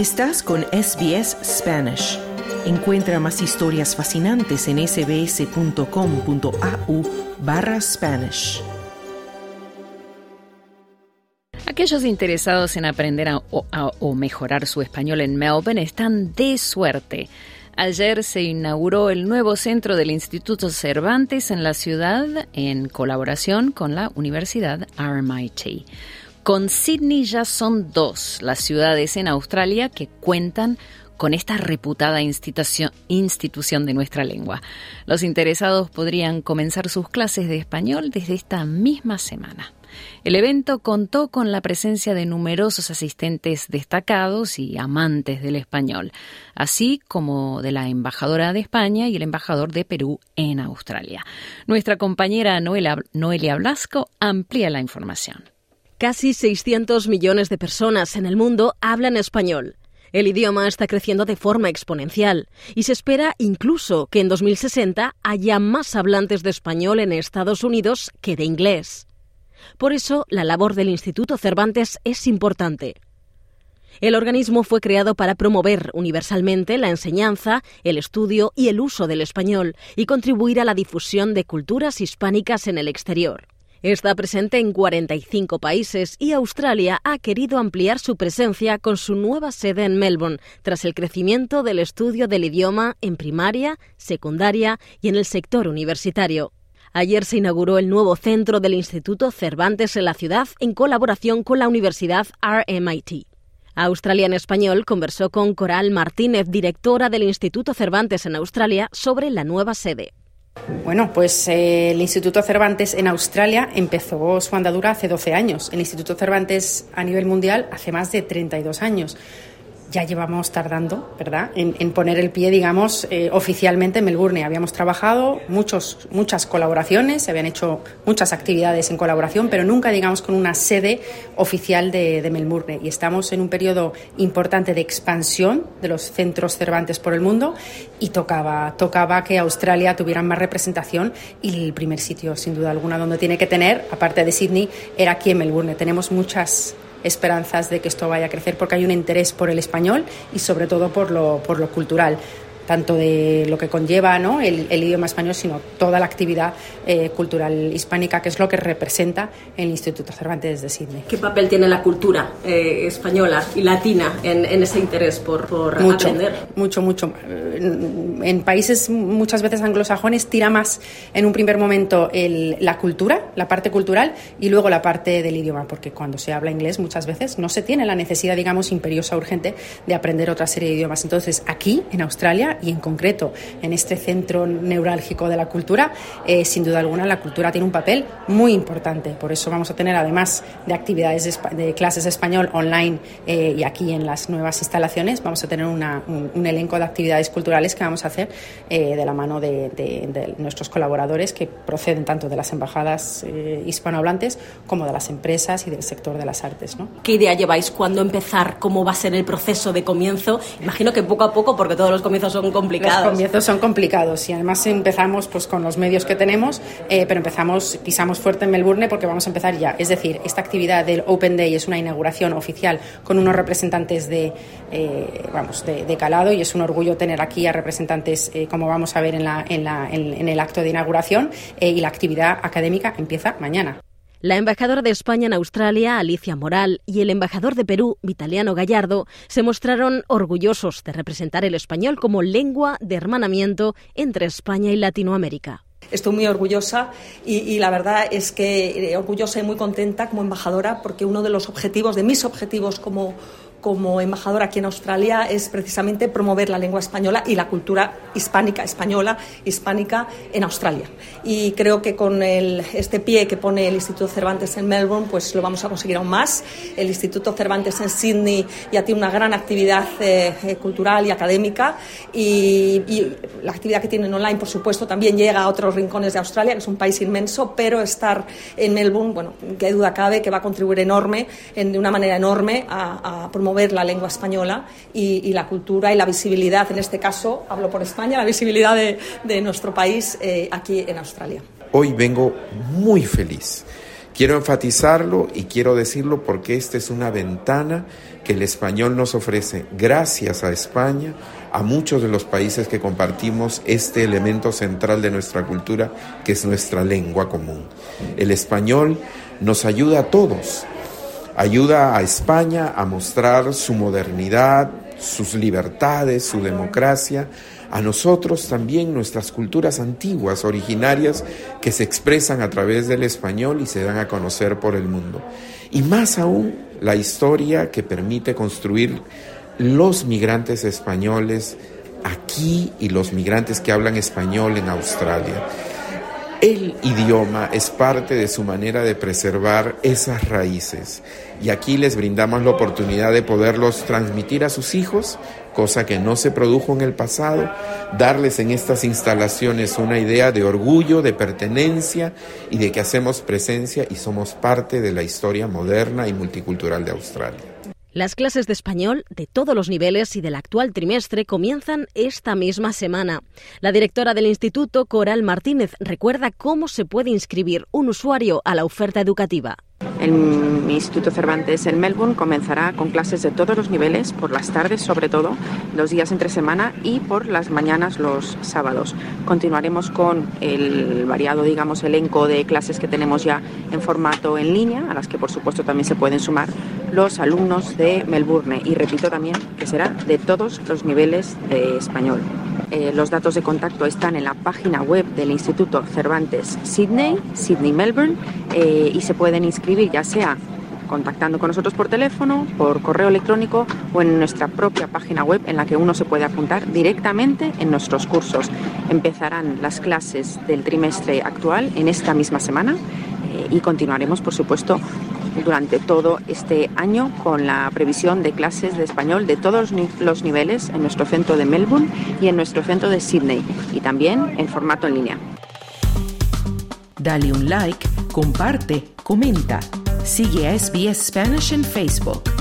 Estás con SBS Spanish. Encuentra más historias fascinantes en sbs.com.au barra Spanish. Aquellos interesados en aprender o mejorar su español en Melbourne están de suerte. Ayer se inauguró el nuevo centro del Instituto Cervantes en la ciudad en colaboración con la Universidad RMIT. Con Sydney ya son dos las ciudades en Australia que cuentan con esta reputada institución, de nuestra lengua. Los interesados podrían comenzar sus clases de español desde esta misma semana. El evento contó con la presencia de numerosos asistentes destacados y amantes del español, así como de la embajadora de España y el embajador de Perú en Australia. Nuestra compañera Noelia Blasco amplía la información. Casi 600 millones de personas en el mundo hablan español. El idioma está creciendo de forma exponencial y se espera incluso que en 2060 haya más hablantes de español en Estados Unidos que de inglés. Por eso, la labor del Instituto Cervantes es importante. El organismo fue creado para promover universalmente la enseñanza, el estudio y el uso del español y contribuir a la difusión de culturas hispánicas en el exterior. Está presente en 45 países y Australia ha querido ampliar su presencia con su nueva sede en Melbourne, tras el crecimiento del estudio del idioma en primaria, secundaria y en el sector universitario. Ayer se inauguró el nuevo centro del Instituto Cervantes en la ciudad en colaboración con la Universidad RMIT. Australia en Español conversó con Coral Martínez, directora del Instituto Cervantes en Australia, sobre la nueva sede. Bueno, pues eh, el Instituto Cervantes en Australia empezó su andadura hace 12 años. El Instituto Cervantes a nivel mundial hace más de 32 años. Ya llevamos tardando, ¿verdad?, en, poner el pie, digamos, eh, oficialmente en Melbourne. Habíamos trabajado muchos, muchas colaboraciones, se habían hecho muchas actividades en colaboración, pero nunca, digamos, con una sede oficial de, de Melbourne. Y estamos en un periodo importante de expansión de los centros Cervantes por el mundo y tocaba, tocaba que Australia tuviera más representación y el primer sitio, sin duda alguna, donde tiene que tener, aparte de Sydney, era aquí en Melbourne. Tenemos muchas esperanzas de que esto vaya a crecer porque hay un interés por el español y sobre todo por lo, por lo cultural tanto de lo que conlleva ¿no? el, el idioma español, sino toda la actividad eh, cultural hispánica, que es lo que representa el Instituto Cervantes de Sydney. ¿Qué papel tiene la cultura eh, española y latina en, en, ese interés por, por mucho, aprender? Mucho, mucho. En países muchas veces anglosajones tira más en un primer momento el, la cultura, la parte cultural, y luego la parte del idioma, porque cuando se habla inglés muchas veces no se tiene la necesidad, digamos, imperiosa, urgente de aprender otra serie de idiomas. Entonces, aquí, en Australia, y en concreto en este centro neurálgico de la cultura, eh, sin duda alguna la cultura tiene un papel muy importante. Por eso vamos a tener, además de actividades de, de clases de español online eh, y aquí en las nuevas instalaciones, vamos a tener una, un, un, elenco de actividades culturales que vamos a hacer eh, de la mano de, de, de, nuestros colaboradores que proceden tanto de las embajadas eh, hispanohablantes como de las empresas y del sector de las artes. ¿no? ¿Qué idea lleváis? ¿Cuándo empezar? ¿Cómo va a ser el proceso de comienzo? Imagino que poco a poco, porque todos los comienzos son complicados. Los comienzos son complicados y además empezamos pues con los medios que tenemos, eh, pero empezamos, pisamos fuerte en Melbourne porque vamos a empezar ya. Es decir, esta actividad del Open Day es una inauguración oficial con unos representantes de, eh, vamos, de, calado y es un orgullo tener aquí a representantes, eh, como vamos a ver en, la, en, la, en, el acto de inauguración, y la actividad académica empieza mañana. La embajadora de España en Australia, Alicia Moral, y el embajador de Perú, Vitaliano Gallardo, se mostraron orgullosos de representar el español como lengua de hermanamiento entre España y Latinoamérica. Estoy muy orgullosa y, y, la verdad es que eh, orgullosa y muy contenta como embajadora porque uno de los objetivos, de mis objetivos como, como embajadora aquí en Australia es precisamente promover la lengua española y la cultura hispánica, española, hispánica en Australia. Y creo que con el, este pie que pone el Instituto Cervantes en Melbourne, pues lo vamos a conseguir aún más. El Instituto Cervantes en Sydney ya tiene una gran actividad eh, cultural y académica y, y, la actividad que tienen online, por supuesto, también llega a otros rincones de Australia, que es un país inmenso, pero estar en Melbourne, bueno, qué duda cabe que va a contribuir enorme, en, de una manera enorme a, a promover promover la lengua española y, y, la cultura y la visibilidad, en este caso, hablo por España, la visibilidad de, de nuestro país eh, aquí en Australia. Hoy vengo muy feliz. Quiero enfatizarlo y quiero decirlo porque esta es una ventana que el español nos ofrece gracias a España a muchos de los países que compartimos este elemento central de nuestra cultura que es nuestra lengua común. El español nos ayuda a todos, ayuda a España a mostrar su modernidad, sus libertades, su democracia, a nosotros también nuestras culturas antiguas, originarias, que se expresan a través del español y se dan a conocer por el mundo. Y más aún la historia que permite construir los migrantes españoles aquí y los migrantes que hablan español en Australia. El idioma es parte de su manera de preservar esas raíces y aquí les brindamos la oportunidad de poderlos transmitir a sus hijos, cosa que no se produjo en el pasado, darles en estas instalaciones una idea de orgullo, de pertenencia y de que hacemos presencia y somos parte de la historia moderna y multicultural de Australia. Las clases de español de todos los niveles y del actual trimestre comienzan esta misma semana. La directora del instituto, Coral Martínez, recuerda cómo se puede inscribir un usuario a la oferta educativa. El Instituto Cervantes en Melbourne comenzará con clases de todos los niveles, por las tardes sobre todo, los días entre semana y por las mañanas los sábados. Continuaremos con el variado, digamos, elenco de clases que tenemos ya en formato en línea, a las que por supuesto también se pueden sumar los alumnos de Melbourne y repito también que será de todos los niveles de español. Eh, los datos de contacto están en la página web del Instituto Cervantes Sydney, Sydney Melbourne, eh, y se pueden inscribir ya sea contactando con nosotros por teléfono, por correo electrónico o en nuestra propia página web en la que uno se puede apuntar directamente en nuestros cursos. Empezarán las clases del trimestre actual en esta misma semana eh, y continuaremos, por supuesto, durante todo este año con la previsión de clases de español de todos los niveles en nuestro centro de Melbourne y en nuestro centro de Sydney y también en formato en línea. Dale un like, comparte, comenta. Sigue a SBS Spanish en Facebook.